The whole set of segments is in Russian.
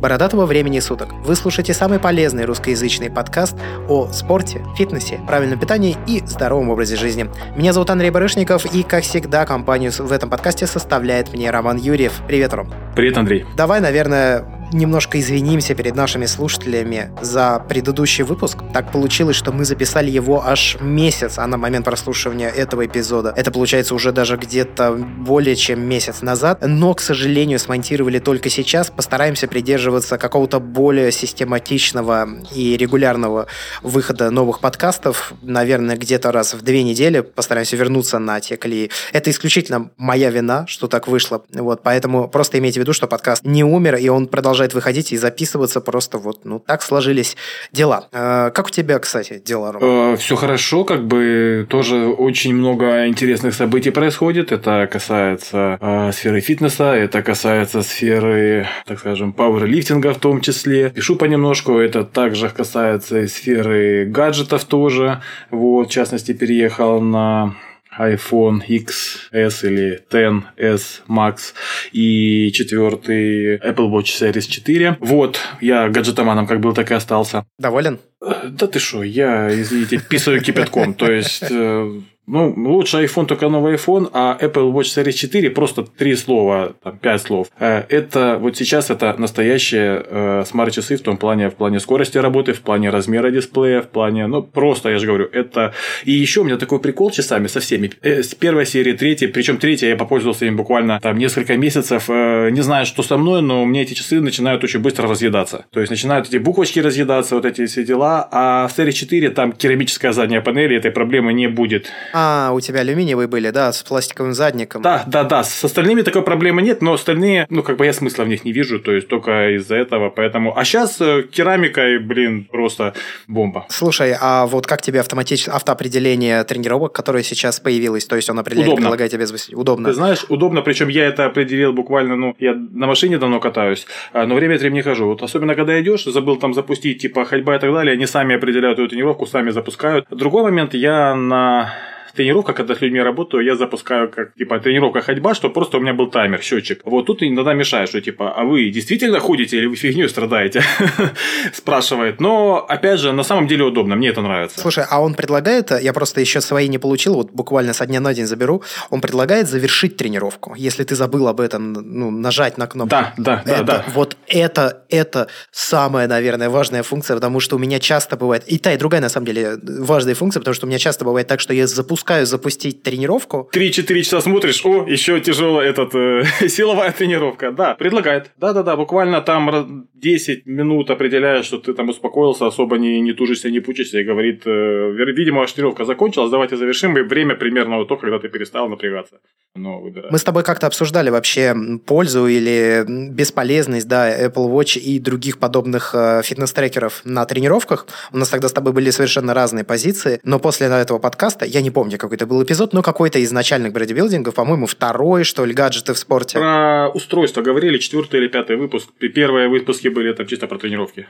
Бородатого времени суток. Вы слушаете самый полезный русскоязычный подкаст о спорте, фитнесе, правильном питании и здоровом образе жизни. Меня зовут Андрей Барышников, и, как всегда, компанию в этом подкасте составляет мне Роман Юрьев. Привет, Ром. Привет, Андрей. Давай, наверное, немножко извинимся перед нашими слушателями за предыдущий выпуск. Так получилось, что мы записали его аж месяц, а на момент прослушивания этого эпизода это получается уже даже где-то более чем месяц назад. Но, к сожалению, смонтировали только сейчас. Постараемся придерживаться какого-то более систематичного и регулярного выхода новых подкастов. Наверное, где-то раз в две недели постараемся вернуться на те колеи. Это исключительно моя вина, что так вышло. Вот, поэтому просто имейте в виду, что подкаст не умер, и он продолжает продолжает выходить и записываться. Просто вот, ну, так сложились дела. Э, как у тебя, кстати, дела, Рома? Э, все хорошо, как бы тоже очень много интересных событий происходит. Это касается э, сферы фитнеса, это касается сферы, так скажем, пауэрлифтинга в том числе. Пишу понемножку, это также касается и сферы гаджетов тоже. Вот, в частности, переехал на iPhone XS или XS Max и четвертый Apple Watch Series 4. Вот, я гаджетоманом как был, так и остался. Доволен? Да ты что, я, извините, писаю кипятком. То есть, э, ну, лучше iPhone только новый iPhone, а Apple Watch Series 4 просто три слова, там, пять слов. Э, это вот сейчас это настоящие э, смарт-часы в том плане, в плане скорости работы, в плане размера дисплея, в плане, ну, просто, я же говорю, это... И еще у меня такой прикол часами со всеми. Э, с первой серии, третьей, причем третья я попользовался им буквально там несколько месяцев. Э, не знаю, что со мной, но у меня эти часы начинают очень быстро разъедаться. То есть, начинают эти буквочки разъедаться, вот эти все дела, а в Series 4 там керамическая задняя панель, этой проблемы не будет. А, у тебя алюминиевые были, да, с пластиковым задником. Да, да, да. С остальными такой проблемы нет, но остальные, ну, как бы я смысла в них не вижу, то есть только из-за этого, поэтому... А сейчас э, керамикой, блин, просто бомба. Слушай, а вот как тебе автоматическое автоопределение тренировок, которое сейчас появилось? То есть он определяет, удобно. предлагает тебе удобно? Ты знаешь, удобно, причем я это определил буквально, ну, я на машине давно катаюсь, а, но время от времени хожу. Вот особенно, когда идешь, забыл там запустить, типа, ходьба и так далее, они сами определяют эту тренировку, сами запускают. Другой момент, я на тренировка, когда с людьми работаю, я запускаю как типа тренировка ходьба, что просто у меня был таймер, счетчик. Вот тут иногда мешает, что типа, а вы действительно ходите или вы фигню страдаете? Спрашивает. Но, опять же, на самом деле удобно, мне это нравится. Слушай, а он предлагает, я просто еще свои не получил, вот буквально со дня на день заберу, он предлагает завершить тренировку. Если ты забыл об этом, ну, нажать на кнопку. Да, да, это, да, да. Вот это, это самая, наверное, важная функция, потому что у меня часто бывает, и та, и другая, на самом деле, важная функция, потому что у меня часто бывает так, что я запускаю запускаю запустить тренировку. 3-4 часа смотришь, о, еще тяжелая этот, э, силовая тренировка. Да, предлагает. Да-да-да, буквально там 10 минут определяешь, что ты там успокоился, особо не, не тужишься, не пучишься, и говорит, э, видимо, тренировка закончилась, давайте завершим, и время примерно вот то, когда ты перестал напрягаться. Но Мы с тобой как-то обсуждали вообще пользу или бесполезность, да, Apple Watch и других подобных э, фитнес-трекеров на тренировках. У нас тогда с тобой были совершенно разные позиции, но после этого подкаста, я не помню, помню, какой это был эпизод, но какой-то из начальных бодибилдингов, по-моему, второй, что ли, гаджеты в спорте. Про устройство говорили, четвертый или пятый выпуск. Первые выпуски были там чисто про тренировки.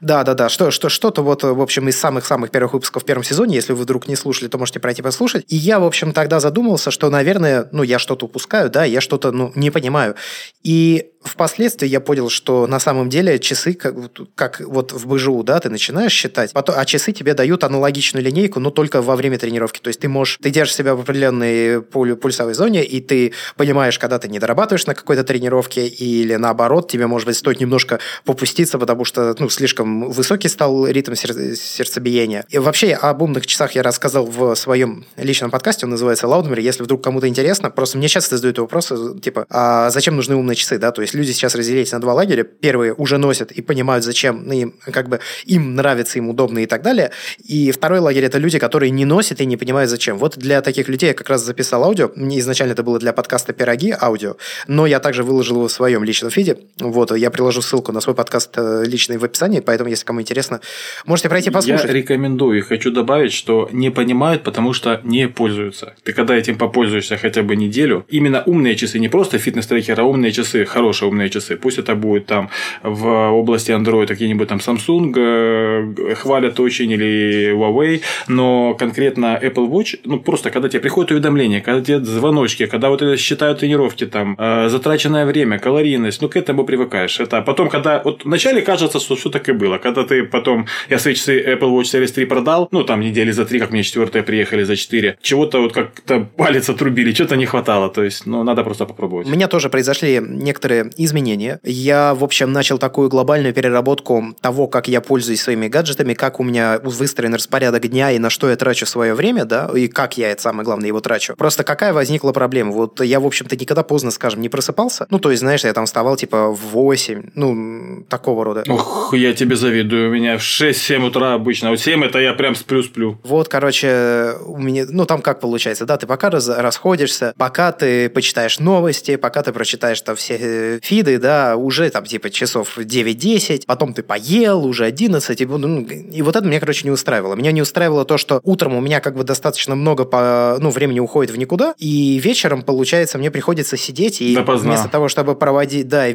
Да, да, да. Что, что, что-то вот, в общем, из самых-самых первых выпусков в первом сезоне, если вы вдруг не слушали, то можете пройти послушать. И я, в общем, тогда задумался, что, наверное, ну, я что-то упускаю, да, я что-то, ну, не понимаю. И впоследствии я понял, что на самом деле часы, как, как вот в БЖУ, да, ты начинаешь считать, потом, а часы тебе дают аналогичную линейку, но только во время тренировки. То есть ты можешь, ты держишь себя в определенной пульсовой зоне, и ты понимаешь, когда ты не дорабатываешь на какой-то тренировке, или наоборот, тебе, может быть, стоит немножко попуститься, потому что, ну, слишком высокий стал ритм сердцебиения. И вообще об умных часах я рассказал в своем личном подкасте, он называется Loudmere. Если вдруг кому-то интересно, просто мне часто задают вопросы, типа, а зачем нужны умные часы, да, то есть люди сейчас разделились на два лагеря. Первые уже носят и понимают, зачем им, как бы им нравится, им удобно и так далее. И второй лагерь – это люди, которые не носят и не понимают, зачем. Вот для таких людей я как раз записал аудио. Мне изначально это было для подкаста «Пироги» аудио, но я также выложил его в своем личном фиде. Вот, я приложу ссылку на свой подкаст э, личный в описании поэтому, если кому интересно, можете пройти послушать. Я рекомендую. Хочу добавить, что не понимают, потому что не пользуются. Ты когда этим попользуешься хотя бы неделю, именно умные часы, не просто фитнес-трекер, а умные часы, хорошие умные часы. Пусть это будет там в области Android какие-нибудь там Samsung э, хвалят очень или Huawei, но конкретно Apple Watch, ну просто когда тебе приходят уведомления, когда тебе звоночки, когда вот это считают тренировки там, э, затраченное время, калорийность, ну к этому привыкаешь. Это потом, когда вот вначале кажется, что все так и было, когда ты потом, я свои часы Apple Watch Series 3 продал, ну там недели за три, как мне четвертые приехали за четыре, чего-то вот как-то палец отрубили, что-то не хватало, то есть, ну надо просто попробовать. У меня тоже произошли некоторые изменения. Я, в общем, начал такую глобальную переработку того, как я пользуюсь своими гаджетами, как у меня выстроен распорядок дня и на что я трачу свое время, да, и как я, это самое главное, его трачу. Просто какая возникла проблема? Вот я, в общем-то, никогда поздно, скажем, не просыпался. Ну, то есть, знаешь, я там вставал типа в 8, ну, такого рода. Ох, я тебе завидую. У меня в 6-7 утра обычно. Вот 7 это я прям сплю-сплю. Вот, короче, у меня, ну, там как получается, да, ты пока раз, расходишься, пока ты почитаешь новости, пока ты прочитаешь там все э, фиды, да, уже там типа часов 9-10, потом ты поел, уже 11, и, ну, и вот это меня, короче, не устраивало. Меня не устраивало то, что утром у меня как бы достаточно много по, ну, времени уходит в никуда, и вечером, получается, мне приходится сидеть, и Допоздна. вместо того, чтобы проводить, да,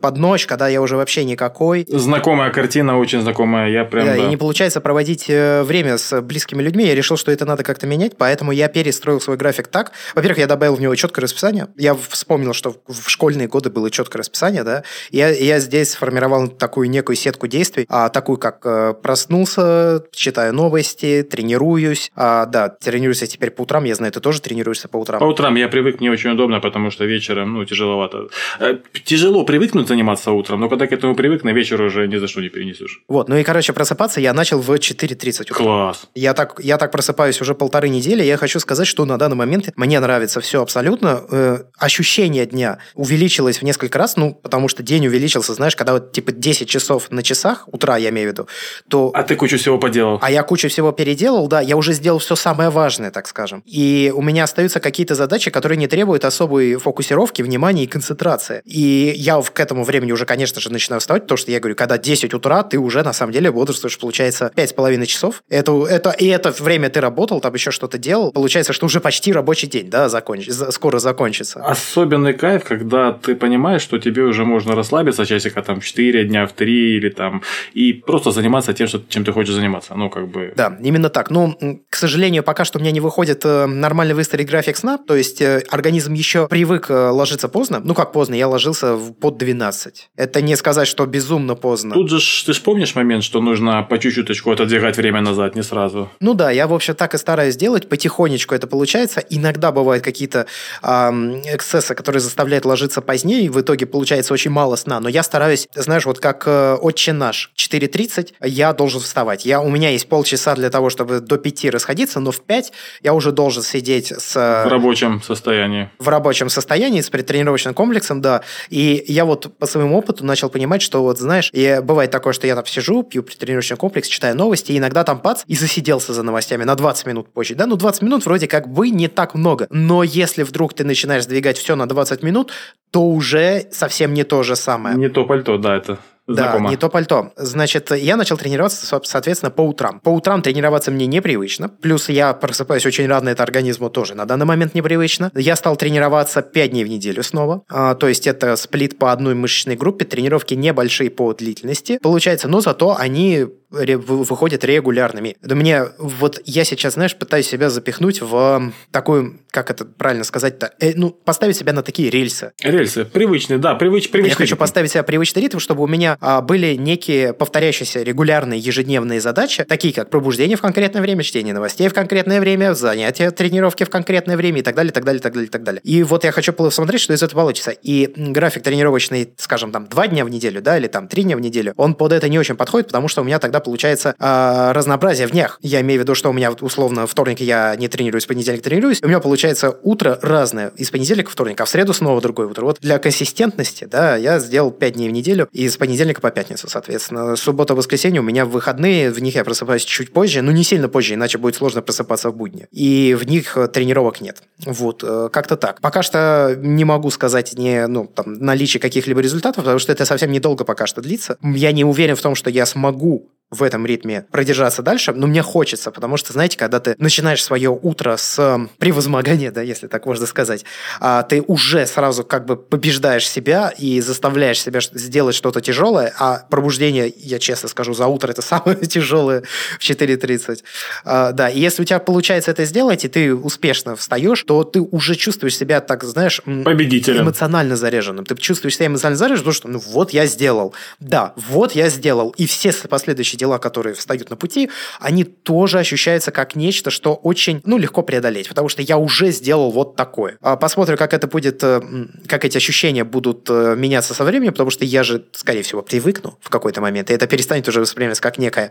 под ночь, когда я уже вообще никакой. Знакомая картина, очень знакомая, я прям, да. да. И не получается проводить э, время с близкими людьми, я решил, что это надо как-то менять, поэтому я перестроил свой график так. Во-первых, я добавил в него четкое расписание. Я вспомнил, что в школьные годы было четкое расписание, да. Я, я здесь сформировал такую некую сетку действий, а, такую как э, проснулся, читаю новости, тренируюсь. А, да, тренируюсь я теперь по утрам, я знаю, ты тоже тренируешься по утрам. По утрам я привык, мне очень удобно, потому что вечером, ну, тяжеловато. Э, тяжело привыкнуть заниматься утром, но когда к этому привык, на вечер уже ни за что не перенесешь. Вот, ну и, короче, просыпаться я начал в 4.30 утра. Класс. Я так, я так просыпаюсь уже полторы недели, я хочу сказать, что на данный момент мне нравится все абсолютно. Э, ощущение дня увеличилось в несколько раз, ну, потому что день увеличился, знаешь, когда вот типа 10 часов на часах, утра я имею в виду, то... А ты кучу всего поделал. А я кучу всего переделал, да, я уже сделал все самое важное, так скажем. И у меня остаются какие-то задачи, которые не требуют особой фокусировки, внимания и концентрации. И я к этому времени уже, конечно же, начинаю вставать, потому что я говорю, когда 10 утра, ты уже на самом деле бодрствуешь, получается, 5,5 часов. Это, это, и это время ты работал, там еще что-то делал. Получается, что уже почти рабочий день, да, законч... скоро закончится. Особенный кайф, когда ты понимаешь, что тебе уже можно расслабиться часика там в 4 дня, в 3 или там, и просто заниматься тем, что, чем ты хочешь заниматься. Ну, как бы... Да, именно так. Ну, к сожалению, пока что у меня не выходит э, нормально выстроить график сна, то есть э, организм еще привык э, ложиться поздно. Ну, как поздно, я ложился под 12. Это не сказать, что безумно поздно. Тут же ты же помнишь момент, что нужно по чуть-чуточку отодвигать время назад, не сразу. Ну да, я, в общем, так и стараюсь делать, потихонечку это получается. Иногда бывают какие-то эм, эксцессы, которые заставляют ложиться позднее, и в итоге получается очень мало сна. Но я стараюсь, знаешь, вот как э, отче наш, 4.30 я должен вставать. Я, у меня есть полчаса для того, чтобы до 5 расходиться, но в 5 я уже должен сидеть с... В рабочем состоянии. В рабочем состоянии, с предтренировочным комплексом, да. И я вот по своему опыту начал понимать, что вот, знаешь, и бывает такое, что я там сижу, пью предтренировочный комплекс, читаю новости, и иногда там пац, и засиделся за новостями на 20 минут позже. Да, ну 20 минут вроде как бы не так много. Но если вдруг ты начинаешь сдвигать все на 20 минут, то уже совсем не то же самое. Не то пальто, да, это Знакомо. Да, не то пальто. Значит, я начал тренироваться, соответственно, по утрам. По утрам тренироваться мне непривычно. Плюс я просыпаюсь очень рано, это организму тоже на данный момент непривычно. Я стал тренироваться 5 дней в неделю снова. А, то есть это сплит по одной мышечной группе, тренировки небольшие по длительности. Получается, но зато они выходят регулярными. Да мне вот я сейчас, знаешь, пытаюсь себя запихнуть в такую, как это правильно сказать-то, э, ну, поставить себя на такие рельсы. Рельсы, привычные, да, привыч, привычные. Я хочу поставить себя привычный ритм, чтобы у меня а, были некие повторяющиеся регулярные ежедневные задачи, такие как пробуждение в конкретное время, чтение новостей в конкретное время, занятия, тренировки в конкретное время и так далее, так далее, так далее, так далее. И вот я хочу посмотреть, что из этого получится. И график тренировочный, скажем, там, два дня в неделю, да, или там три дня в неделю, он под это не очень подходит, потому что у меня тогда получается э, разнообразие в днях. Я имею в виду, что у меня условно вторник я не тренируюсь, понедельник тренируюсь. У меня получается утро разное из понедельника вторник, а в среду снова другое утро. Вот для консистентности, да, я сделал 5 дней в неделю и с понедельника по пятницу, соответственно. Суббота, воскресенье у меня выходные, в них я просыпаюсь чуть позже, но не сильно позже, иначе будет сложно просыпаться в будни. И в них э, тренировок нет. Вот, э, как-то так. Пока что не могу сказать не, ну, там, наличие каких-либо результатов, потому что это совсем недолго пока что длится. Я не уверен в том, что я смогу в этом ритме продержаться дальше, но мне хочется, потому что, знаете, когда ты начинаешь свое утро с превозмогания, да, если так можно сказать, а, ты уже сразу как бы побеждаешь себя и заставляешь себя сделать что-то тяжелое, а пробуждение, я честно скажу, за утро это самое тяжелое в 4.30. А, да, и если у тебя получается это сделать, и ты успешно встаешь, то ты уже чувствуешь себя так, знаешь, победителем, эмоционально заряженным. Ты чувствуешь себя эмоционально заряженным, потому что, ну вот я сделал. Да, вот я сделал. И все последующие дела, которые встают на пути, они тоже ощущаются как нечто, что очень, ну, легко преодолеть, потому что я уже сделал вот такое. А посмотрим, как это будет, э, как эти ощущения будут э, меняться со временем, потому что я же, скорее всего, привыкну в какой-то момент, и это перестанет уже восприниматься как некое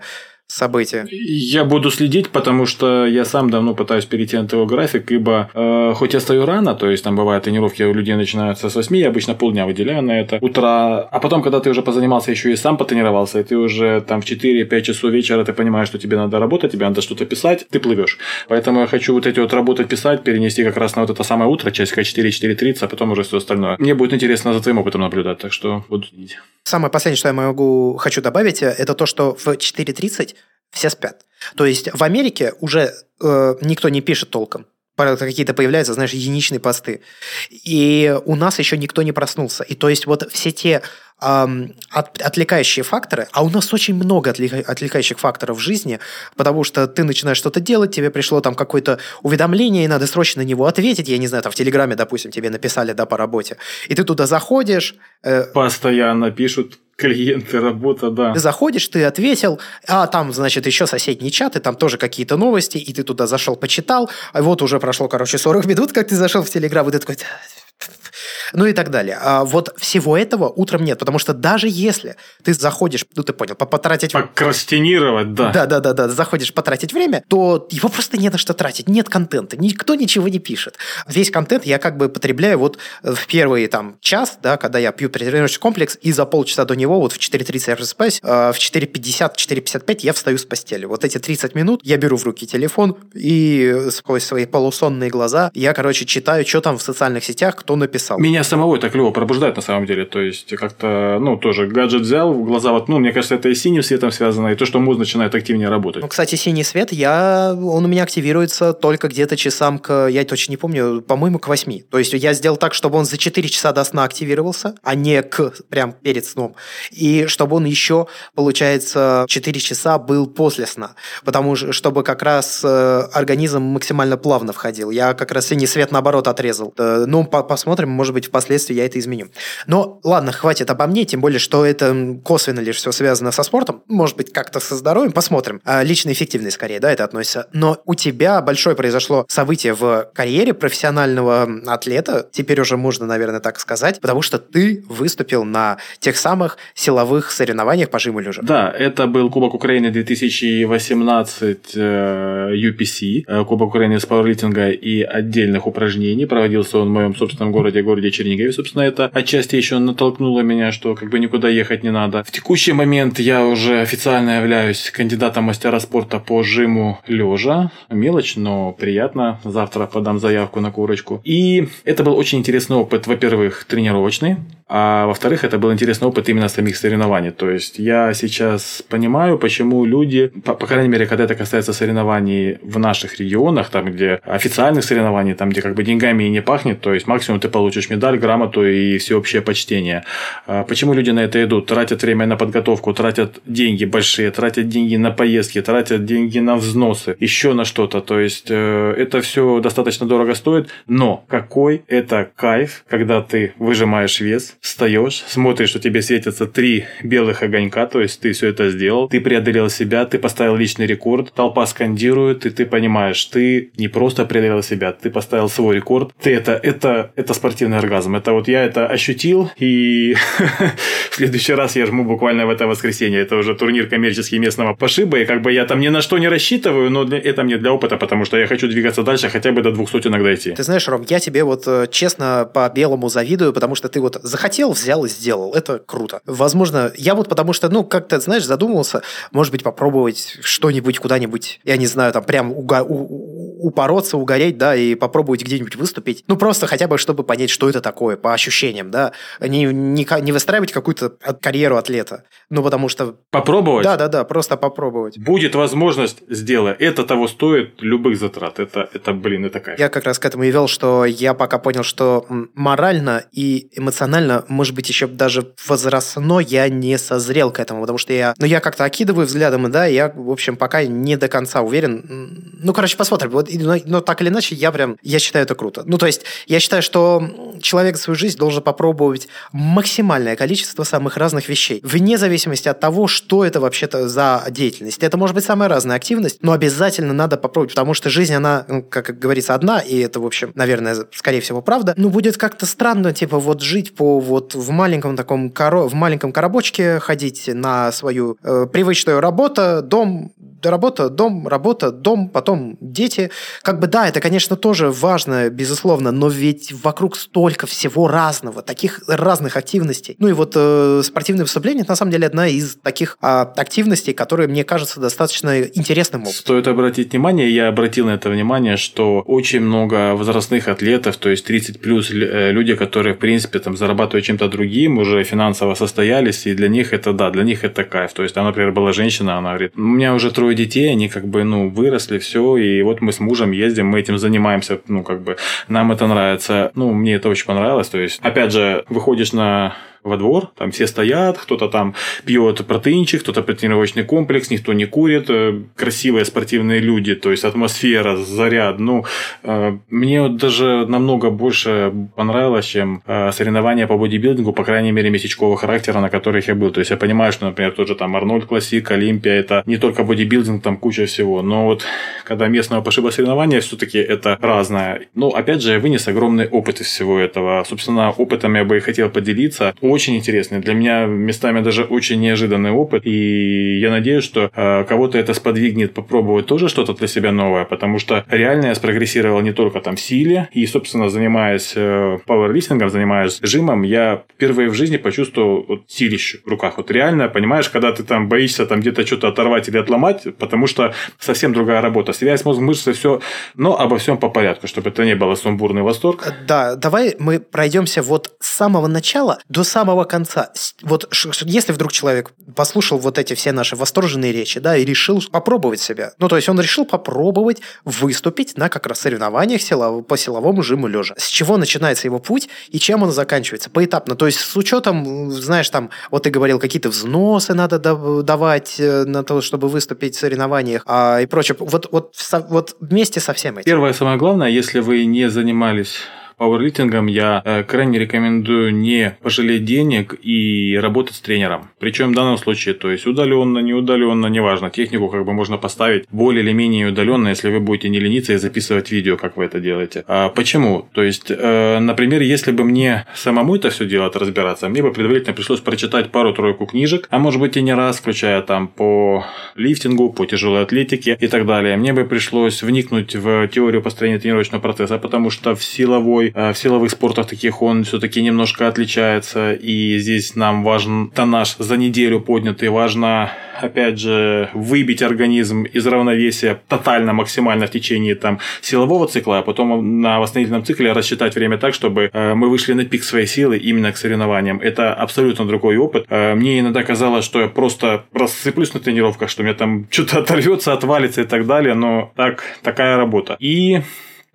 события? Я буду следить, потому что я сам давно пытаюсь перейти на твой график, ибо э, хоть я стою рано, то есть там бывают тренировки у людей начинаются с 8, я обычно полдня выделяю на это, утра, а потом, когда ты уже позанимался еще и сам потренировался, и ты уже там в 4-5 часов вечера, ты понимаешь, что тебе надо работать, тебе надо что-то писать, ты плывешь. Поэтому я хочу вот эти вот работать, писать, перенести как раз на вот это самое утро, часика 4-4.30, а потом уже все остальное. Мне будет интересно за твоим опытом наблюдать, так что буду следить. Самое последнее, что я могу, хочу добавить, это то, что в 4.30 все спят. То есть в Америке уже э, никто не пишет толком какие-то появляются, знаешь, единичные посты. И у нас еще никто не проснулся. И то есть вот все те от, отвлекающие факторы, а у нас очень много отвлека, отвлекающих факторов в жизни, потому что ты начинаешь что-то делать, тебе пришло там какое-то уведомление, и надо срочно на него ответить, я не знаю, там в Телеграме, допустим, тебе написали, да, по работе, и ты туда заходишь. Э, Постоянно пишут клиенты, работа, да. Ты заходишь, ты ответил, а там, значит, еще соседние чаты, там тоже какие-то новости, и ты туда зашел, почитал, а вот уже прошло, короче, 40 минут, как ты зашел в Телеграм, и ты такой, ну и так далее. А вот всего этого утром нет, потому что даже если ты заходишь, ну ты понял, потратить... Прокрастинировать, да. Да-да-да, заходишь потратить время, то его просто не на что тратить, нет контента, никто ничего не пишет. Весь контент я как бы потребляю вот в первый там час, да, когда я пью тренировочный комплекс, и за полчаса до него, вот в 4.30 я просыпаюсь, а в 4.50, 4.55 я встаю с постели. Вот эти 30 минут я беру в руки телефон, и сквозь свои полусонные глаза я, короче, читаю, что там в социальных сетях, кто написал. Меня самого это клево пробуждает на самом деле. То есть, как-то, ну, тоже гаджет взял, в глаза вот, ну, мне кажется, это и синим светом связано, и то, что мозг начинает активнее работать. Ну, кстати, синий свет, я, он у меня активируется только где-то часам к, я точно не помню, по-моему, к 8. То есть, я сделал так, чтобы он за 4 часа до сна активировался, а не к, прям перед сном. И чтобы он еще, получается, 4 часа был после сна. Потому что, чтобы как раз э, организм максимально плавно входил. Я как раз синий свет, наоборот, отрезал. Э, ну, посмотрим, может быть, впоследствии я это изменю. Но ладно, хватит обо мне, тем более, что это косвенно лишь все связано со спортом, может быть, как-то со здоровьем, посмотрим. А, личная эффективность скорее, да, это относится. Но у тебя большое произошло событие в карьере профессионального атлета, теперь уже можно, наверное, так сказать, потому что ты выступил на тех самых силовых соревнованиях по жиму лежа. Да, это был Кубок Украины 2018 UPC, э, Кубок Украины с пауэрлифтинга и отдельных упражнений. Проводился он в моем собственном городе, городе Чернигове. Собственно, это отчасти еще натолкнуло меня, что как бы никуда ехать не надо. В текущий момент я уже официально являюсь кандидатом мастера спорта по жиму лежа. Мелочь, но приятно. Завтра подам заявку на курочку. И это был очень интересный опыт, во-первых, тренировочный. А во-вторых, это был интересный опыт именно самих соревнований. То есть я сейчас понимаю, почему люди, по, по крайней мере, когда это касается соревнований в наших регионах, там, где официальных соревнований, там, где как бы деньгами и не пахнет, то есть максимум ты получишь медаль, грамоту и всеобщее почтение. А почему люди на это идут? Тратят время на подготовку, тратят деньги большие, тратят деньги на поездки, тратят деньги на взносы, еще на что-то. То есть э, это все достаточно дорого стоит, но какой это кайф, когда ты выжимаешь вес, встаешь, смотришь, что тебе светятся три белых огонька, то есть ты все это сделал, ты преодолел себя, ты поставил личный рекорд, толпа скандирует, и ты понимаешь, ты не просто преодолел себя, ты поставил свой рекорд, ты это, это, это спортивный оргазм. Это вот я это ощутил, и в следующий раз я жму буквально в это воскресенье. Это уже турнир коммерческий местного пошиба, и как бы я там ни на что не рассчитываю, но для, это мне для опыта, потому что я хочу двигаться дальше, хотя бы до 200 иногда идти. Ты знаешь, Ром, я тебе вот э, честно по белому завидую, потому что ты вот захотел, взял и сделал. Это круто. Возможно, я вот потому что, ну, как-то, знаешь, задумывался, может быть, попробовать что-нибудь куда-нибудь, я не знаю, там прям уга- у- упороться, угореть, да, и попробовать где-нибудь выступить. Ну, просто хотя бы, чтобы понять, что это такое, по ощущениям, да. Не, не, не выстраивать какую-то карьеру атлета. Ну, потому что... Попробовать? Да, да, да, просто попробовать. Будет возможность, сделай. Это того стоит любых затрат. Это, это блин, это кайф. Я как раз к этому и вел, что я пока понял, что морально и эмоционально, может быть, еще даже возрастно я не созрел к этому, потому что я... Ну, я как-то окидываю взглядом, и да, я, в общем, пока не до конца уверен. Ну, короче, посмотрим. Вот, но, но так или иначе, я прям... Я считаю это круто. Ну, то есть, я считаю, что человек свою жизнь должен попробовать максимальное количество самых разных вещей. Вне зависимости от того, что это вообще-то за деятельность. Это может быть самая разная активность, но обязательно надо попробовать, потому что жизнь, она, ну, как говорится, одна, и это, в общем, наверное, скорее всего, правда. Ну, будет как-то странно, типа, вот жить по вот в маленьком таком коро... в маленьком коробочке, ходить на свою э, привычную работу, дом, работа, дом, работа, дом, потом дети. Как бы да, это, конечно, тоже важно, безусловно, но ведь вокруг столько всего разного, таких разных активностей. Ну и вот э, спортивное выступление, на самом деле, одна из таких э, активностей, которые мне кажется достаточно интересным опытом. Стоит обратить внимание, я обратил на это внимание, что очень много возрастных атлетов, то есть 30 плюс э, люди, которые, в принципе, там зарабатывают чем-то другим, уже финансово состоялись, и для них это, да, для них это кайф. То есть, она, например, была женщина, она говорит, у меня уже трое детей, они как бы, ну, выросли, все, и вот мы с мужем ездим, мы этим занимаемся, ну, как бы, нам это нравится. Ну, мне это очень понравилось, то есть, опять же, выходишь на во двор, там все стоят, кто-то там пьет протеинчик, кто-то тренировочный комплекс, никто не курит, э, красивые спортивные люди, то есть атмосфера, заряд. Ну, э, мне даже намного больше понравилось, чем э, соревнования по бодибилдингу, по крайней мере, месячкового характера, на которых я был. То есть я понимаю, что, например, тот же там Арнольд Классик, Олимпия, это не только бодибилдинг, там куча всего. Но вот когда местного пошиба соревнования, все-таки это разное. Но опять же, я вынес огромный опыт из всего этого. Собственно, опытом я бы и хотел поделиться очень интересный. Для меня местами даже очень неожиданный опыт. И я надеюсь, что э, кого-то это сподвигнет попробовать тоже что-то для себя новое, потому что реально я спрогрессировал не только там в силе, и, собственно, занимаясь э, пауэрлифтингом, занимаясь жимом, я впервые в жизни почувствовал вот, силищу в руках. Вот реально, понимаешь, когда ты там боишься там где-то что-то оторвать или отломать, потому что совсем другая работа. Связь, мозг, мышцы, все. Но обо всем по порядку, чтобы это не было сумбурный восторг. Да, давай мы пройдемся вот с самого начала до самого самого конца. Вот если вдруг человек послушал вот эти все наши восторженные речи, да, и решил попробовать себя. Ну, то есть он решил попробовать выступить на как раз соревнованиях силов, по силовому жиму лежа. С чего начинается его путь и чем он заканчивается? Поэтапно. То есть с учетом, знаешь, там, вот ты говорил, какие-то взносы надо давать э, на то, чтобы выступить в соревнованиях а, и прочее. Вот, вот, вот вместе со всем этим. Первое, самое главное, если вы не занимались пауэрлифтингом я э, крайне рекомендую не пожалеть денег и работать с тренером. Причем в данном случае, то есть удаленно, не удаленно, неважно, технику как бы можно поставить более или менее удаленно, если вы будете не лениться и записывать видео, как вы это делаете. А почему? То есть, э, например, если бы мне самому это все делать, разбираться, мне бы предварительно пришлось прочитать пару-тройку книжек, а может быть и не раз, включая там по лифтингу, по тяжелой атлетике и так далее. Мне бы пришлось вникнуть в теорию построения тренировочного процесса, потому что в силовой в силовых спортах таких он все-таки немножко отличается, и здесь нам важен тоннаж за неделю поднятый, важно опять же, выбить организм из равновесия тотально, максимально в течение там силового цикла, а потом на восстановительном цикле рассчитать время так, чтобы э, мы вышли на пик своей силы именно к соревнованиям. Это абсолютно другой опыт. Э, мне иногда казалось, что я просто рассыплюсь на тренировках, что у меня там что-то оторвется, отвалится и так далее, но так, такая работа. И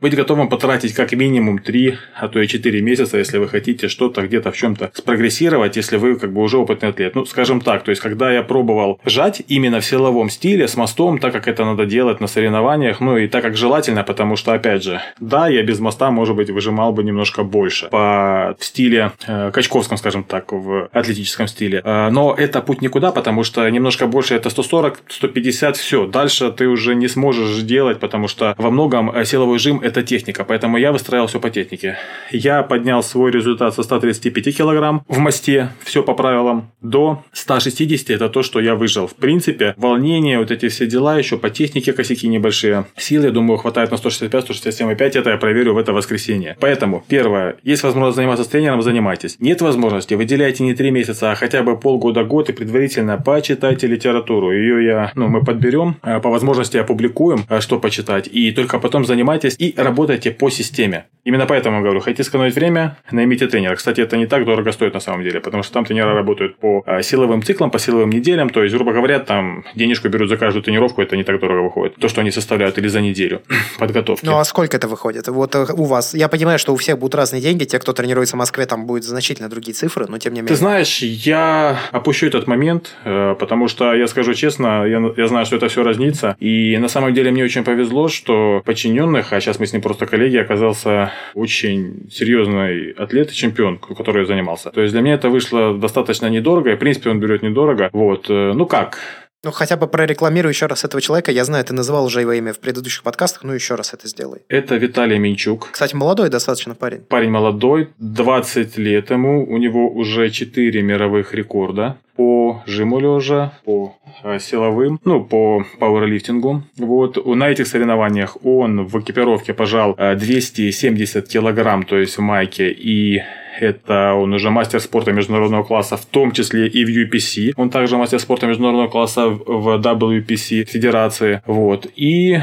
быть готовым потратить как минимум 3, а то и 4 месяца, если вы хотите что-то где-то в чем-то спрогрессировать, если вы как бы уже опытный атлет. Ну, скажем так, то есть, когда я пробовал жать именно в силовом стиле, с мостом, так как это надо делать на соревнованиях, ну и так как желательно, потому что, опять же, да, я без моста, может быть, выжимал бы немножко больше по стиле э, качковском, скажем так, в атлетическом стиле. Э, но это путь никуда, потому что немножко больше это 140, 150, все. Дальше ты уже не сможешь делать, потому что во многом э, силовой жим это техника, поэтому я выстраивал все по технике. Я поднял свой результат со 135 килограмм в мосте, все по правилам, до 160 это то, что я выжил. В принципе, волнение, вот эти все дела еще по технике косяки небольшие. Силы, я думаю, хватает на 165, 167,5, это я проверю в это воскресенье. Поэтому, первое, есть возможность заниматься с тренером, занимайтесь. Нет возможности, выделяйте не 3 месяца, а хотя бы полгода-год и предварительно почитайте литературу. Ее я, ну, мы подберем, э, по возможности опубликуем, э, что почитать, и только потом занимайтесь и работайте по системе. Именно поэтому говорю, хотите сэкономить время, наймите тренера. Кстати, это не так дорого стоит на самом деле, потому что там тренеры работают по э, силовым циклам, по силовым неделям, то есть, грубо говоря, там денежку берут за каждую тренировку, это не так дорого выходит. То, что они составляют или за неделю подготовки. Ну, а сколько это выходит? Вот у вас, я понимаю, что у всех будут разные деньги, те, кто тренируется в Москве, там будет значительно другие цифры, но тем не менее. Ты знаешь, я опущу этот момент, потому что, я скажу честно, я, я знаю, что это все разнится, и на самом деле мне очень повезло, что подчиненных, а сейчас мы с ним просто коллеги, оказался очень серьезный атлет и чемпион, который занимался. То есть для меня это вышло достаточно недорого, и в принципе он берет недорого. Вот, ну как, ну, хотя бы прорекламирую еще раз этого человека. Я знаю, ты называл уже его имя в предыдущих подкастах, но еще раз это сделай. Это Виталий Минчук. Кстати, молодой достаточно парень. Парень молодой, 20 лет ему, у него уже 4 мировых рекорда по жиму лежа, по э, силовым, ну, по пауэрлифтингу. Вот. На этих соревнованиях он в экипировке пожал 270 э, килограмм, то есть в майке и это он уже мастер спорта международного класса, в том числе и в UPC. Он также мастер спорта международного класса в WPC Федерации. Вот. И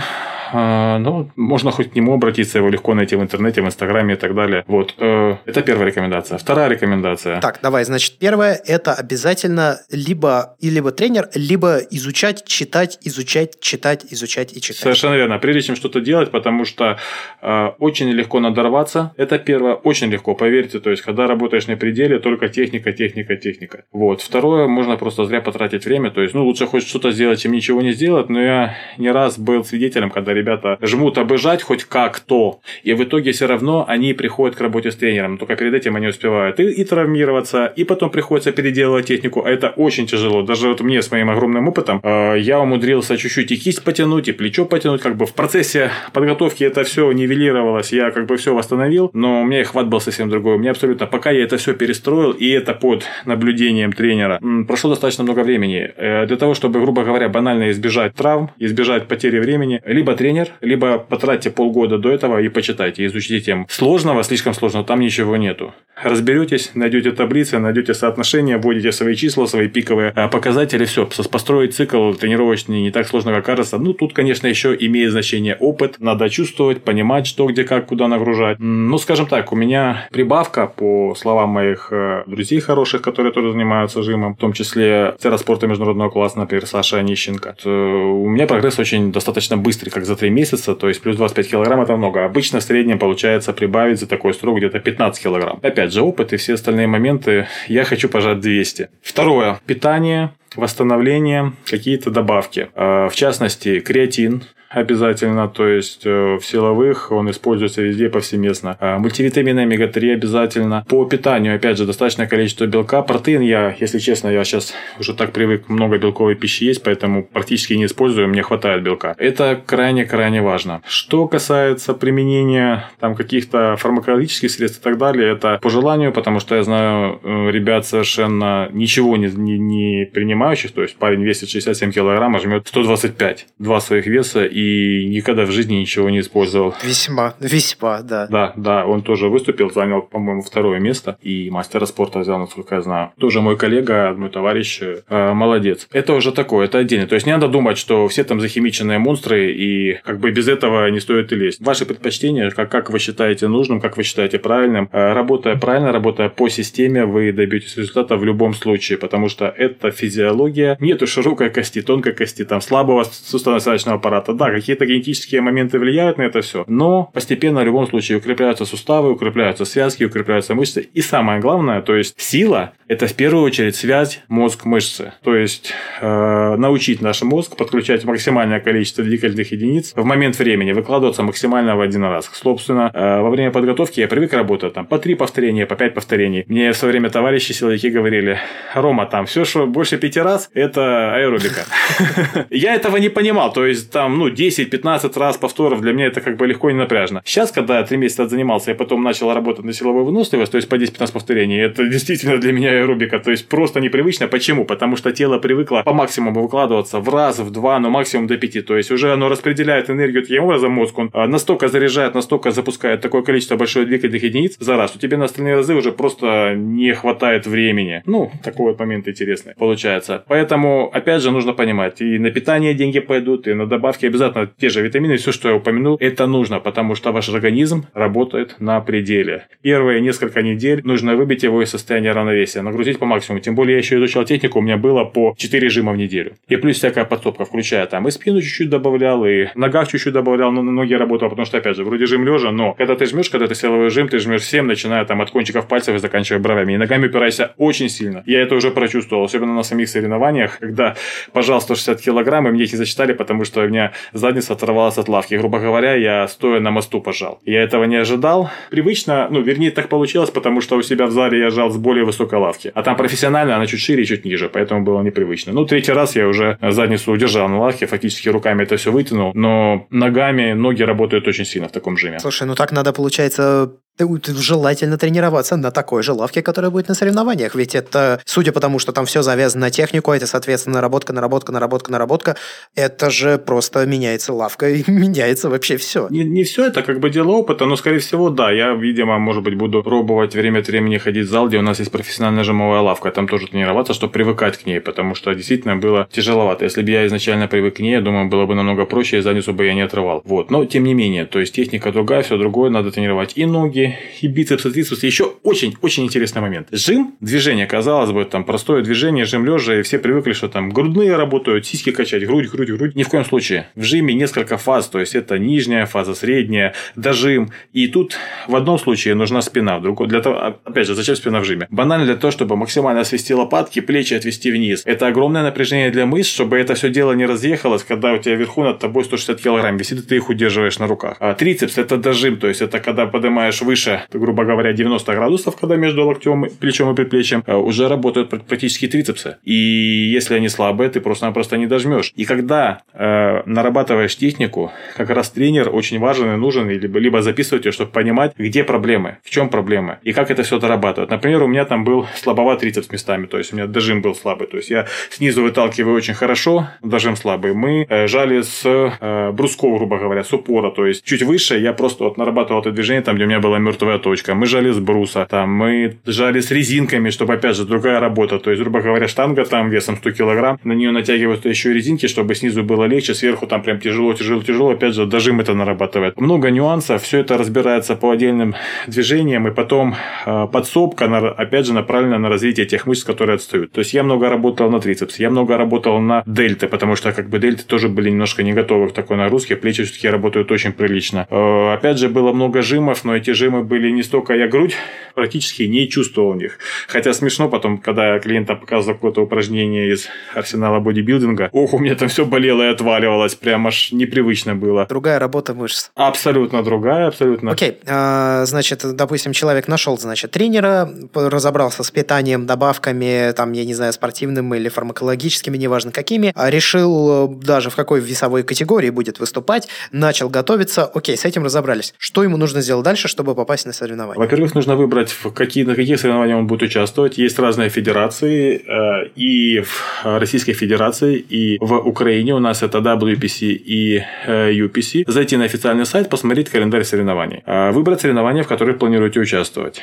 ну, можно хоть к нему обратиться, его легко найти в интернете, в Инстаграме и так далее. Вот. Э, это первая рекомендация. Вторая рекомендация. Так, давай, значит, первое – это обязательно либо, и либо тренер, либо изучать, читать, изучать, читать, изучать и читать. Совершенно верно. Прежде чем что-то делать, потому что э, очень легко надорваться. Это первое. Очень легко, поверьте. То есть, когда работаешь на пределе, только техника, техника, техника. Вот. Второе, можно просто зря потратить время. То есть, ну, лучше хоть что-то сделать, чем ничего не сделать. Но я не раз был свидетелем, когда ребята жмут обыжать хоть как-то, и в итоге все равно они приходят к работе с тренером, только перед этим они успевают и, и травмироваться, и потом приходится переделывать технику, а это очень тяжело. Даже вот мне с моим огромным опытом э, я умудрился чуть-чуть и кисть потянуть, и плечо потянуть, как бы в процессе подготовки это все нивелировалось, я как бы все восстановил, но у меня и хват был совсем другой. У меня абсолютно, пока я это все перестроил, и это под наблюдением тренера, прошло достаточно много времени. Э, для того, чтобы, грубо говоря, банально избежать травм, избежать потери времени, либо тренер, либо потратьте полгода до этого и почитайте, изучите тему. Сложного, слишком сложного, там ничего нету. Разберетесь, найдете таблицы, найдете соотношения, вводите свои числа, свои пиковые а, показатели, все, построить цикл тренировочный не так сложно, как кажется. Ну, тут, конечно, еще имеет значение опыт, надо чувствовать, понимать, что, где, как, куда нагружать. Ну, скажем так, у меня прибавка, по словам моих э, друзей хороших, которые тоже занимаются жимом, в том числе спорта международного класса, например, Саша Онищенко. Э, у меня прогресс очень достаточно быстрый, как за три месяца, то есть плюс 25 килограмм это много. Обычно в среднем получается прибавить за такой срок где-то 15 килограмм. Опять же, опыт и все остальные моменты я хочу пожать 200. Второе. Питание восстановление, какие-то добавки. Э, в частности, креатин, обязательно, то есть э, в силовых он используется везде повсеместно. А мультивитамины омега-3 обязательно. По питанию, опять же, достаточное количество белка. Протеин я, если честно, я сейчас уже так привык много белковой пищи есть, поэтому практически не использую, мне хватает белка. Это крайне-крайне важно. Что касается применения там каких-то фармакологических средств и так далее, это по желанию, потому что я знаю э, ребят совершенно ничего не, не, не принимающих, то есть парень весит 67 килограмм, а жмет 125, два своих веса и и никогда в жизни ничего не использовал. Весьма, весьма, да. Да, да, он тоже выступил, занял, по-моему, второе место, и мастера спорта взял, насколько я знаю. Тоже мой коллега, мой товарищ, э, молодец. Это уже такое, это отдельно. То есть не надо думать, что все там захимиченные монстры, и как бы без этого не стоит и лезть. Ваши предпочтения, как, как вы считаете нужным, как вы считаете правильным, э, работая правильно, работая по системе, вы добьетесь результата в любом случае, потому что это физиология. Нету широкой кости, тонкой кости, там слабого суставно-связочного аппарата. Да, да, какие-то генетические моменты влияют на это все, но постепенно в любом случае укрепляются суставы, укрепляются связки, укрепляются мышцы. И самое главное, то есть сила – это в первую очередь связь мозг-мышцы. То есть э, научить наш мозг подключать максимальное количество двигательных единиц в момент времени, выкладываться максимально в один раз. Собственно, э, во время подготовки я привык работать там по три повторения, по пять повторений. Мне в свое время товарищи силовики говорили, Рома, там все, что больше пяти раз, это аэробика. Я этого не понимал, то есть там, ну, 10-15 раз повторов для меня это как бы легко и напряжно. Сейчас, когда я три месяца занимался, я потом начал работать на силовой выносливость, то есть по 10-15 повторений, это действительно для меня аэробика, то есть просто непривычно. Почему? Потому что тело привыкло по максимуму выкладываться в раз, в два, но максимум до пяти. То есть уже оно распределяет энергию таким образом мозг, он а, настолько заряжает, настолько запускает такое количество большое двигательных единиц за раз, что тебе на остальные разы уже просто не хватает времени. Ну, такой вот момент интересный получается. Поэтому, опять же, нужно понимать, и на питание деньги пойдут, и на добавки обязательно те же витамины, все, что я упомянул, это нужно, потому что ваш организм работает на пределе. Первые несколько недель нужно выбить его из состояния равновесия, нагрузить по максимуму. Тем более я еще изучал технику, у меня было по 4 режима в неделю. И плюс всякая подсобка, включая там и спину чуть-чуть добавлял, и ногах чуть-чуть добавлял, но на ноги работал, потому что, опять же, вроде жим лежа, но когда ты жмешь, когда ты силовой жим, ты жмешь всем, начиная там от кончиков пальцев и заканчивая бровями. И ногами упирайся очень сильно. Я это уже прочувствовал, особенно на самих соревнованиях, когда пожал 160 килограмм, и мне их зачитали, потому что у меня задница оторвалась от лавки. Грубо говоря, я стоя на мосту пожал. Я этого не ожидал. Привычно, ну, вернее, так получилось, потому что у себя в зале я жал с более высокой лавки. А там профессионально она чуть шире и чуть ниже, поэтому было непривычно. Ну, третий раз я уже задницу удержал на лавке, фактически руками это все вытянул, но ногами ноги работают очень сильно в таком жиме. Слушай, ну так надо, получается, желательно тренироваться на такой же лавке, которая будет на соревнованиях. Ведь это, судя по тому, что там все завязано на технику, это, соответственно, наработка, наработка, наработка, наработка, это же просто меняется лавка и меняется вообще все. Не, не все это как бы дело опыта, но, скорее всего, да. Я, видимо, может быть, буду пробовать время от времени ходить в зал, где у нас есть профессиональная жимовая лавка, там тоже тренироваться, чтобы привыкать к ней, потому что действительно было тяжеловато. Если бы я изначально привык к ней, я думаю, было бы намного проще, и задницу бы я не отрывал. Вот. Но, тем не менее, то есть техника другая, все другое, надо тренировать и ноги, и бицепс, и трицепс. Еще очень-очень интересный момент. Жим, движение, казалось бы, там простое движение, жим лежа, и все привыкли, что там грудные работают, сиськи качать, грудь, грудь, грудь. Ни в коем случае. В жиме несколько фаз, то есть это нижняя фаза, средняя, дожим. И тут в одном случае нужна спина, в другом для того, опять же, зачем спина в жиме? Банально для того, чтобы максимально свести лопатки, плечи отвести вниз. Это огромное напряжение для мышц, чтобы это все дело не разъехалось, когда у тебя вверху над тобой 160 килограмм висит, и ты их удерживаешь на руках. А трицепс это дожим, то есть это когда поднимаешь выше грубо говоря, 90 градусов, когда между локтем, плечом и предплечьем э, уже работают практически трицепсы. И если они слабые, ты просто-напросто не дожмешь. И когда э, нарабатываешь технику, как раз тренер очень важен и нужен, либо, либо записывать ее, чтобы понимать, где проблемы, в чем проблемы и как это все дорабатывать. Например, у меня там был слабоват трицепс местами, то есть у меня дожим был слабый. То есть я снизу выталкиваю очень хорошо, дожим слабый. Мы э, жали с э, брусков, грубо говоря, с упора, то есть чуть выше я просто вот нарабатывал это движение там, где у меня была мертвая точка. Мы жали с бруса, там, мы жали с резинками, чтобы, опять же, другая работа. То есть, грубо говоря, штанга там весом 100 килограмм, на нее натягиваются еще резинки, чтобы снизу было легче, сверху там прям тяжело, тяжело, тяжело. Опять же, дожим это нарабатывает. Много нюансов, все это разбирается по отдельным движениям, и потом э, подсобка, на, опять же, направлена на развитие тех мышц, которые отстают. То есть, я много работал на трицепсе, я много работал на дельты, потому что, как бы, дельты тоже были немножко не готовы к такой нагрузке, плечи все-таки работают очень прилично. Э, опять же, было много жимов, но эти жимы были не столько я грудь практически не чувствовал в них. Хотя смешно потом, когда клиентам показывал какое-то упражнение из арсенала бодибилдинга, ох, у меня там все болело и отваливалось, прям аж непривычно было. Другая работа мышц. Абсолютно другая, абсолютно. Окей, а, значит, допустим, человек нашел, значит, тренера, разобрался с питанием, добавками, там, я не знаю, спортивным или фармакологическими, неважно какими, а решил даже в какой весовой категории будет выступать, начал готовиться, окей, с этим разобрались. Что ему нужно сделать дальше, чтобы попасть на соревнования? Во-первых, нужно выбрать, в какие, на какие соревнования он будет участвовать. Есть разные федерации, э, и в Российской Федерации, и в Украине у нас это WPC и э, UPC. Зайти на официальный сайт, посмотреть календарь соревнований. Э, выбрать соревнования, в которых планируете участвовать.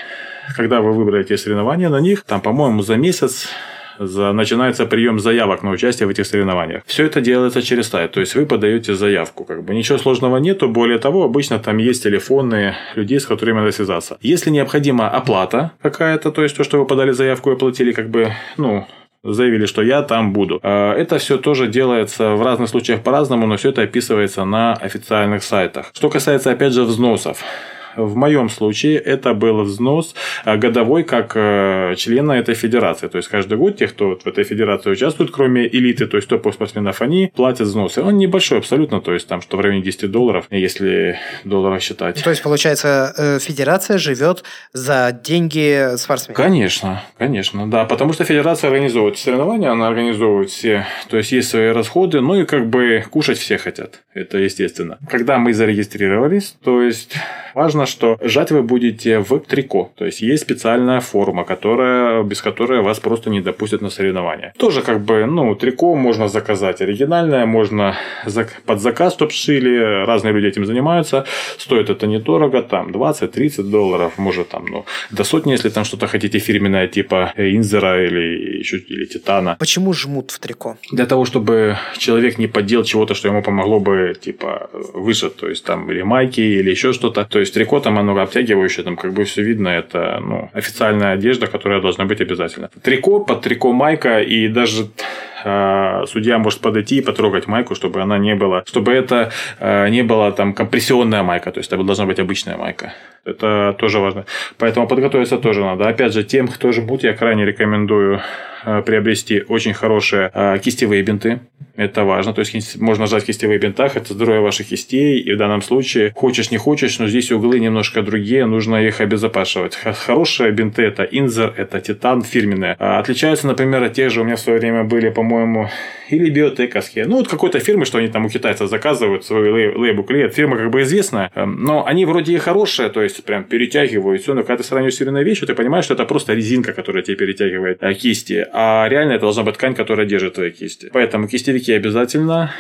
Когда вы выбираете соревнования на них, там, по-моему, за месяц за, начинается прием заявок на участие в этих соревнованиях. Все это делается через сайт, то есть вы подаете заявку. Как бы ничего сложного нету, более того, обычно там есть телефоны людей, с которыми надо связаться. Если необходима оплата какая-то, то есть то, что вы подали заявку и оплатили, как бы, ну, заявили, что я там буду. А, это все тоже делается в разных случаях по-разному, но все это описывается на официальных сайтах. Что касается, опять же, взносов. В моем случае это был взнос э, годовой как э, члена этой федерации. То есть каждый год те, кто в этой федерации участвует, кроме элиты, то есть топовых спортсменов, они платят взносы. Он небольшой абсолютно, то есть там что в районе 10 долларов, если долларов считать. То есть, получается, э, федерация живет за деньги спортсменов? Конечно, конечно, да. Потому что федерация организовывает соревнования, она организовывает все, то есть есть свои расходы, ну и как бы кушать все хотят. Это естественно. Когда мы зарегистрировались, то есть важно, что жать вы будете в трико. То есть есть специальная форма, которая, без которой вас просто не допустят на соревнования. Тоже как бы, ну, трико можно заказать оригинальное, можно под заказ, чтобы шили. Разные люди этим занимаются. Стоит это недорого, там 20-30 долларов, может там, ну, до сотни, если там что-то хотите фирменное, типа Инзера или еще или Титана. Почему жмут в трико? Для того, чтобы человек не поддел чего-то, что ему помогло бы, типа, выше, то есть там или майки, или еще что-то. То есть трико там оно обтягивающее, там как бы все видно, это ну, официальная одежда, которая должна быть обязательно. Трико, под трико майка и даже э, судья может подойти и потрогать майку, чтобы она не была, чтобы это э, не была там компрессионная майка, то есть это должна быть обычная майка. Это тоже важно. Поэтому подготовиться тоже надо. Опять же, тем, кто жмут, я крайне рекомендую приобрести очень хорошие э, кистевые бинты. Это важно. То есть можно жать кистевые бинтах, это здоровье ваших кистей. И в данном случае, хочешь не хочешь, но здесь углы немножко другие, нужно их обезопасивать. Хорошие бинты это инзер, это титан фирменные. А отличаются, например, от тех же у меня в свое время были, по-моему, или биотековские. Ну, вот какой-то фирмы, что они там у китайцев заказывают, свой лейбу клеят. Фирма как бы известная, эм, но они вроде и хорошие, то есть прям перетягивают все. Но когда ты сравниваешь с фирменной вещью, ты понимаешь, что это просто резинка, которая тебе перетягивает э, кисти. А реально это должна быть ткань, которая держит твои кисти. Поэтому кистевики обязательно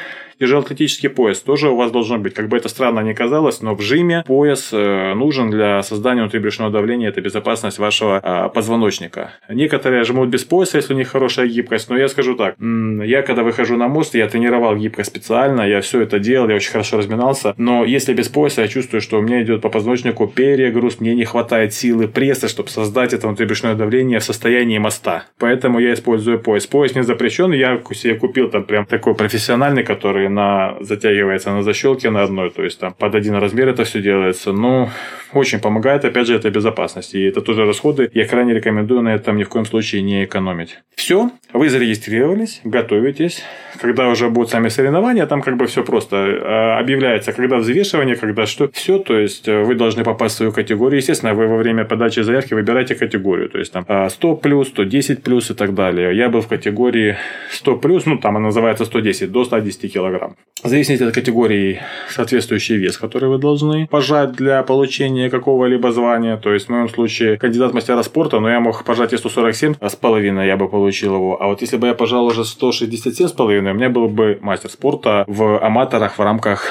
тяжелоатлетический пояс тоже у вас должен быть. Как бы это странно не казалось, но в жиме пояс э, нужен для создания внутрибрюшного давления. Это безопасность вашего а, позвоночника. Некоторые жмут без пояса, если у них хорошая гибкость. Но я скажу так. Я когда выхожу на мост, я тренировал гибкость специально. Я все это делал, я очень хорошо разминался. Но если без пояса, я чувствую, что у меня идет по позвоночнику перегруз. Мне не хватает силы пресса, чтобы создать это внутрибрюшное давление в состоянии моста. Поэтому я использую пояс. Пояс не запрещен. Я себе купил там прям такой профессиональный, который на затягивается на защелке на одной, то есть там под один размер это все делается. Но очень помогает, опять же, это безопасность. И это тоже расходы. Я крайне рекомендую на этом ни в коем случае не экономить. Все, вы зарегистрировались, готовитесь. Когда уже будут сами соревнования, там как бы все просто а, объявляется, когда взвешивание, когда что. Все, то есть э, вы должны попасть в свою категорию. Естественно, вы во время подачи заявки выбираете категорию. То есть там 100 а, плюс, 110 плюс и так далее. Я был в категории 100 плюс, ну там она называется 110, до 110 килограмм. В зависимости от категории соответствующий вес, который вы должны пожать для получения какого-либо звания. То есть в моем случае кандидат мастера спорта, но я мог пожать и 147 с половиной, я бы получил его. А вот если бы я пожал уже 167 с половиной, у меня был бы мастер спорта в аматорах в рамках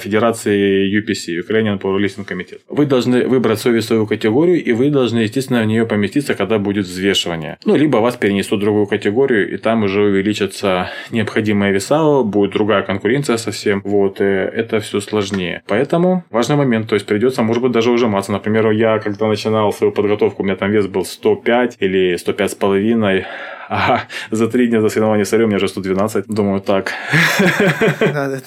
Федерации UPC, Ukrainian Powerlifting Комитет. Вы должны выбрать свою весовую категорию, и вы должны, естественно, в нее поместиться, когда будет взвешивание. Ну, либо вас перенесут в другую категорию, и там уже увеличатся необходимые веса, будет другая конкуренция совсем. Вот, и это все сложнее. Поэтому важный момент, то есть придется, может быть, даже ужиматься. Например, я, когда начинал свою подготовку, у меня там вес был 105 или 105 с половиной, Ага, за три дня до соревнования сорю, у меня уже 112. Думаю, так.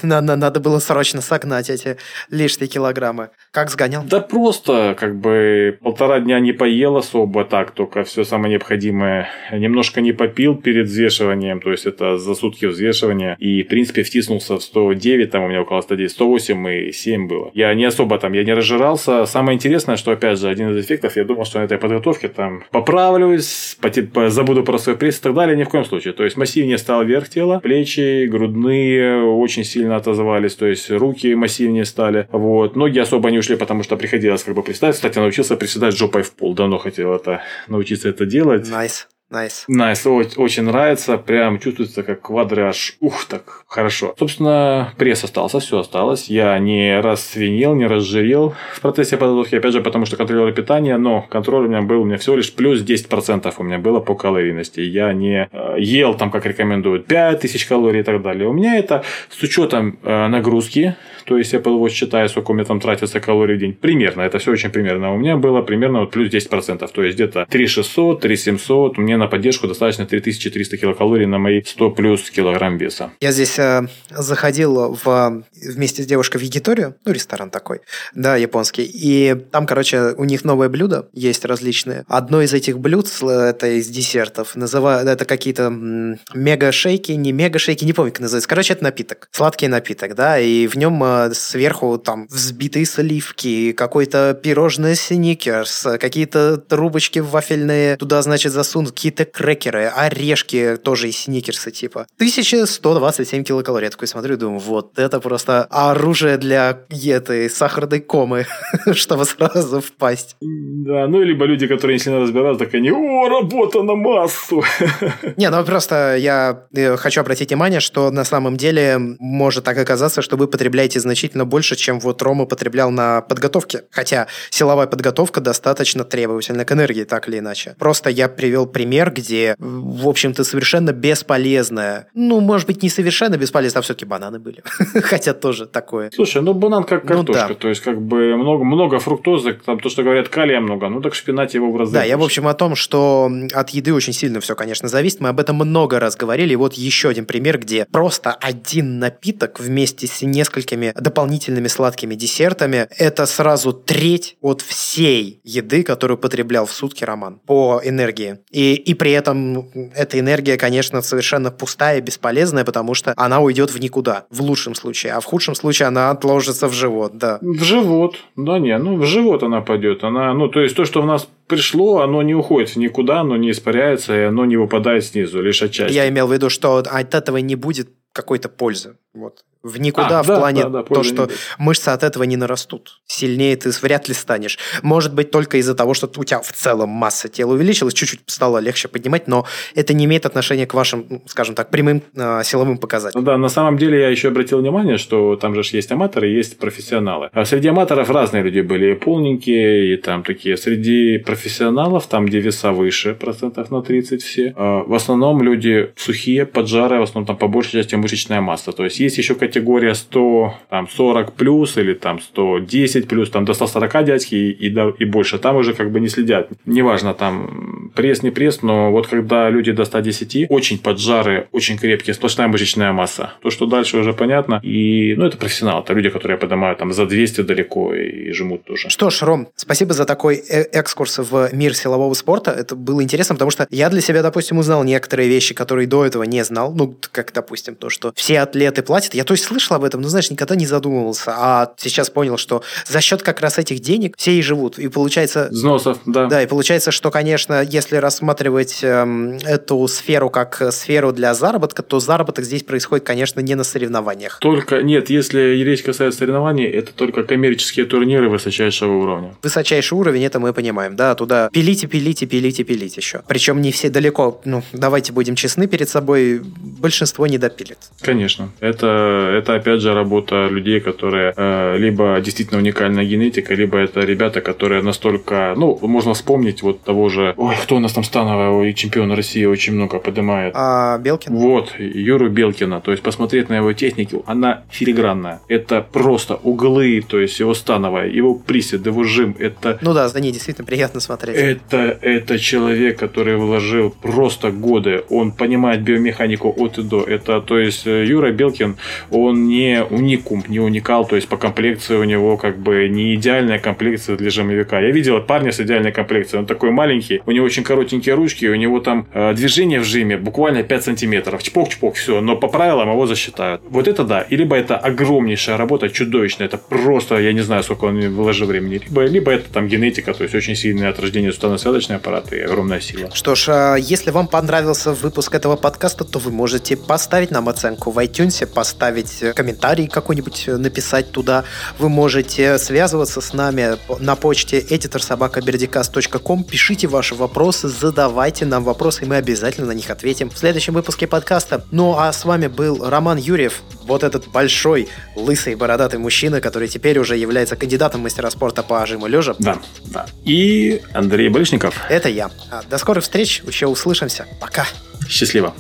Надо, надо было срочно согнать эти лишние килограммы. Как сгонял? Да просто, как бы, полтора дня не поел особо так, только все самое необходимое. Немножко не попил перед взвешиванием, то есть это за сутки взвешивания. И, в принципе, втиснулся в 109, там у меня около 109, 108 и 7 было. Я не особо там, я не разжирался. Самое интересное, что, опять же, один из эффектов, я думал, что на этой подготовке там поправлюсь, забуду про свой и далее, ни в коем случае. То есть массивнее стал верх тела, плечи, грудные очень сильно отозвались, то есть руки массивнее стали. Вот. Ноги особо не ушли, потому что приходилось как бы приседать. Кстати, научился приседать жопой в пол. Давно хотел это научиться это делать. Nice. Nice. Nice. Очень, нравится. Прям чувствуется, как квадры аж ух, так хорошо. Собственно, пресс остался, все осталось. Я не рассвинел, не разжирел в процессе подготовки. Опять же, потому что контролировал питание, но контроль у меня был, у меня всего лишь плюс 10% у меня было по калорийности. Я не э, ел там, как рекомендуют, 5000 калорий и так далее. У меня это с учетом э, нагрузки, то есть Apple Watch считаю, сколько у меня там тратится калорий в день. Примерно, это все очень примерно. У меня было примерно вот плюс 10%. То есть где-то 3600, 3700. Мне на поддержку достаточно 3300 килокалорий на мои 100 плюс килограмм веса. Я здесь э, заходил в, вместе с девушкой в Якиторию, ну, ресторан такой, да, японский, и там, короче, у них новое блюдо есть различные. Одно из этих блюд, это из десертов, называют, это какие-то мега-шейки, не мега-шейки, не помню, как называется. Короче, это напиток, сладкий напиток, да, и в нем э, сверху там взбитые сливки, какой-то пирожное сникерс, какие-то трубочки вафельные, туда, значит, засунут какие-то крекеры, орешки тоже из сникерса типа. 1127 килокалорий. Я такой смотрю и думаю, вот это просто оружие для этой сахарной комы, чтобы сразу впасть. Да, ну, либо люди, которые не сильно разбираются, так они, о, работа на массу. Не, ну просто я э, хочу обратить внимание, что на самом деле может так оказаться, что вы потребляете значительно больше, чем вот Рома потреблял на подготовке. Хотя силовая подготовка достаточно требовательна к энергии, так или иначе. Просто я привел пример, где, в общем-то, совершенно бесполезная, ну, может быть, не совершенно бесполезная, а все-таки бананы были. Хотя тоже такое. Слушай, ну банан как ну картошка, да. то есть как бы много, много фруктозы, там то, что говорят, калия много, ну так шпинат его в разы. Да, я, в общем, о том, что от еды очень сильно все, конечно, зависит. Мы об этом много раз говорили. И вот еще один пример, где просто один напиток вместе с несколькими дополнительными сладкими десертами – это сразу треть от всей еды, которую потреблял в сутки Роман по энергии. И, и при этом эта энергия, конечно, совершенно пустая, бесполезная, потому что она уйдет в никуда, в лучшем случае. А в худшем случае она отложится в живот, да. В живот, да не, ну в живот она пойдет. Она, ну то есть то, что в нас пришло, оно не уходит никуда, оно не испаряется, и оно не выпадает снизу, лишь отчасти. Я имел в виду, что от этого не будет какой-то пользы. Вот в никуда а, в да, плане да, да, то, что мышцы от этого не нарастут. Сильнее ты вряд ли станешь. Может быть, только из-за того, что у тебя в целом масса тела увеличилась, чуть-чуть стало легче поднимать, но это не имеет отношения к вашим, ну, скажем так, прямым э, силовым показателям. Ну да, на самом деле я еще обратил внимание, что там же есть аматоры, есть профессионалы. А среди аматоров разные люди были, и полненькие, и там такие. Среди профессионалов, там, где веса выше, процентов на 30 все, э, в основном люди сухие, поджарые, в основном там по большей части мышечная масса. То есть, есть еще категория категория 100, там, 40 плюс или там 110 плюс, там до 140 дядьки и, и, и больше, там уже как бы не следят. Неважно, там пресс, не пресс, но вот когда люди до 110, очень поджары, очень крепкие, сплошная мышечная масса. То, что дальше уже понятно. И, ну, это профессионал, это люди, которые поднимают там за 200 далеко и, и жмут тоже. Что ж, Ром, спасибо за такой э, экскурс в мир силового спорта. Это было интересно, потому что я для себя, допустим, узнал некоторые вещи, которые до этого не знал. Ну, как, допустим, то, что все атлеты платят. Я, то есть, слышал об этом, но, знаешь, никогда не задумывался. А сейчас понял, что за счет как раз этих денег все и живут. И получается... Взносов, да. Да, и получается, что, конечно, если рассматривать эм, эту сферу как сферу для заработка, то заработок здесь происходит, конечно, не на соревнованиях. Только, нет, если речь касается соревнований, это только коммерческие турниры высочайшего уровня. Высочайший уровень, это мы понимаем, да, туда пилите, пилите, пилите, пилите еще. Причем не все далеко, ну, давайте будем честны перед собой, большинство не допилит. Конечно, это, это опять же работа людей, которые э, либо действительно уникальная генетика, либо это ребята, которые настолько, ну, можно вспомнить вот того же, ой, кто у нас там становый чемпион России очень много поднимает. А, Белкин? Вот, Юру Белкина. То есть посмотреть на его технику, она филигранная. Это просто углы, то есть его становая, его присед, его жим, это... Ну да, за ней действительно приятно смотреть. Это, это человек, который вложил просто годы, он понимает биомеханику от и до. Это, то есть Юра Белкин, он не уникум, не уникал, то есть по комплекции у него как бы не идеальная комплекция для жимовика. Я видел парня с идеальной комплекцией, он такой маленький, у него очень коротенькие ручки, у него там э, движение в жиме буквально 5 сантиметров, чпок-чпок, все, но по правилам его засчитают. Вот это да, и либо это огромнейшая работа, чудовищная, это просто, я не знаю, сколько он вложил времени, либо, либо это там генетика, то есть очень сильный от рождения суставно-связочный аппарат и огромная сила. Что ж, а если вам понравился выпуск этого подкаста, то вы можете поставить нам оценку в iTunes, поставить комментарий какой-нибудь э, написать туда. Вы можете связываться с нами на почте editorsobakaberdicast.com. Пишите ваши вопросы, задавайте нам вопросы, и мы обязательно на них ответим в следующем выпуске подкаста. Ну а с вами был Роман Юрьев, вот этот большой, лысый, бородатый мужчина, который теперь уже является кандидатом мастера спорта по жиму лежа. Да, да. И Андрей Болешников. Это я. До скорых встреч, еще услышимся. Пока. Счастливо.